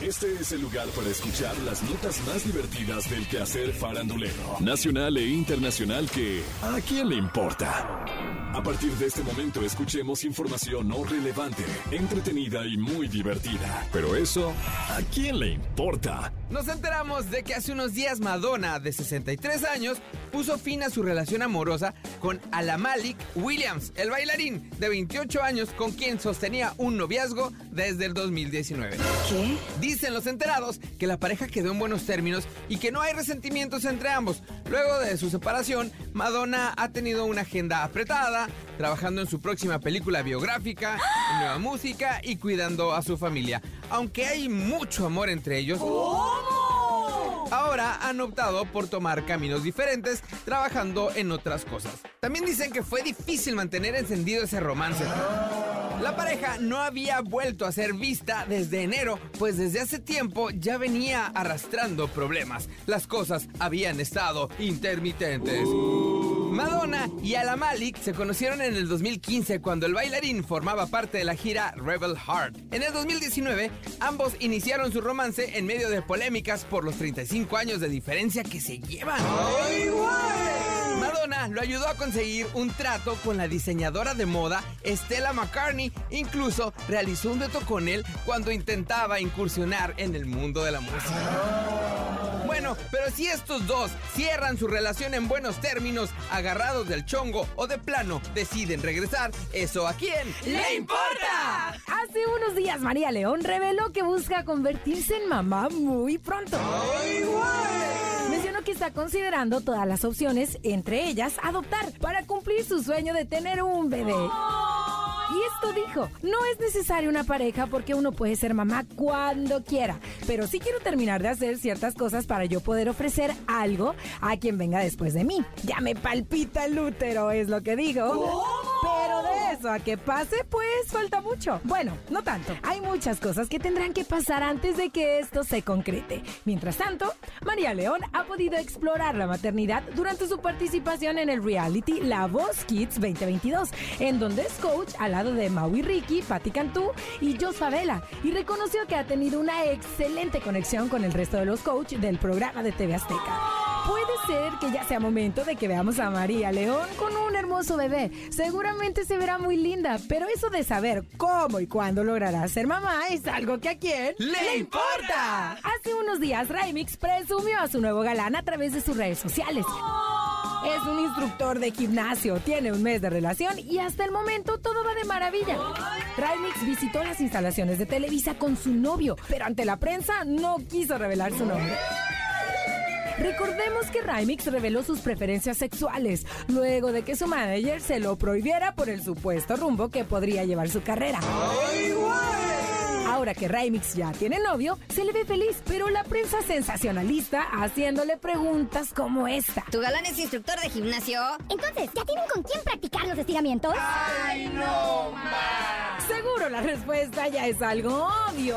Este es el lugar para escuchar las notas más divertidas del quehacer farandulero, nacional e internacional que ¿a quién le importa? A partir de este momento escuchemos información no relevante, entretenida y muy divertida. Pero eso, ¿a quién le importa? Nos enteramos de que hace unos días Madonna, de 63 años, puso fin a su relación amorosa con Alamalik Williams, el bailarín de 28 años con quien sostenía un noviazgo desde el 2019. ¿Qué? Dicen los enterados que la pareja quedó en buenos términos y que no hay resentimientos entre ambos. Luego de su separación, Madonna ha tenido una agenda apretada, trabajando en su próxima película biográfica, nueva música y cuidando a su familia. Aunque hay mucho amor entre ellos. Ahora han optado por tomar caminos diferentes, trabajando en otras cosas. También dicen que fue difícil mantener encendido ese romance. La pareja no había vuelto a ser vista desde enero, pues desde hace tiempo ya venía arrastrando problemas. Las cosas habían estado intermitentes. Madonna y Alamalik se conocieron en el 2015 cuando el bailarín formaba parte de la gira Rebel Heart. En el 2019, ambos iniciaron su romance en medio de polémicas por los 35 años de diferencia que se llevan. Madonna lo ayudó a conseguir un trato con la diseñadora de moda Stella McCartney. Incluso realizó un dueto con él cuando intentaba incursionar en el mundo de la música. Bueno, pero si estos dos cierran su relación en buenos términos, agarrados del chongo o de plano deciden regresar, ¿eso a quién le importa? Hace unos días María León reveló que busca convertirse en mamá muy pronto. Mencionó que está considerando todas las opciones, entre ellas adoptar, para cumplir su sueño de tener un bebé. Y esto dijo, no es necesaria una pareja porque uno puede ser mamá cuando quiera, pero sí quiero terminar de hacer ciertas cosas para yo poder ofrecer algo a quien venga después de mí. Ya me palpita el útero, es lo que digo. Pero de eso a que pase, pues falta mucho. Bueno, no tanto. Hay muchas cosas que tendrán que pasar antes de que esto se concrete. Mientras tanto, María León ha podido explorar la maternidad durante su participación en el reality La Voz Kids 2022, en donde es coach al lado de Maui Ricky, Patti Cantú y Jos Favela, y reconoció que ha tenido una excelente conexión con el resto de los coaches del programa de TV Azteca. Puede ser que ya sea momento de que veamos a María León con un hermoso bebé. Seguramente se verá muy linda, pero eso de saber cómo y cuándo logrará ser mamá es algo que a quién ¡Le importa! Hace unos días Raimix presumió a su nuevo galán a través de sus redes sociales. Es un instructor de gimnasio, tiene un mes de relación y hasta el momento todo va de maravilla. Raimix visitó las instalaciones de Televisa con su novio, pero ante la prensa no quiso revelar su nombre. Recordemos que Raimix reveló sus preferencias sexuales luego de que su manager se lo prohibiera por el supuesto rumbo que podría llevar su carrera. Ahora que Raimix ya tiene novio, se le ve feliz, pero la prensa sensacionalista haciéndole preguntas como esta. ¿Tu galán es instructor de gimnasio? Entonces, ¿ya tienen con quién practicar los estiramientos? Seguro la respuesta ya es algo obvio.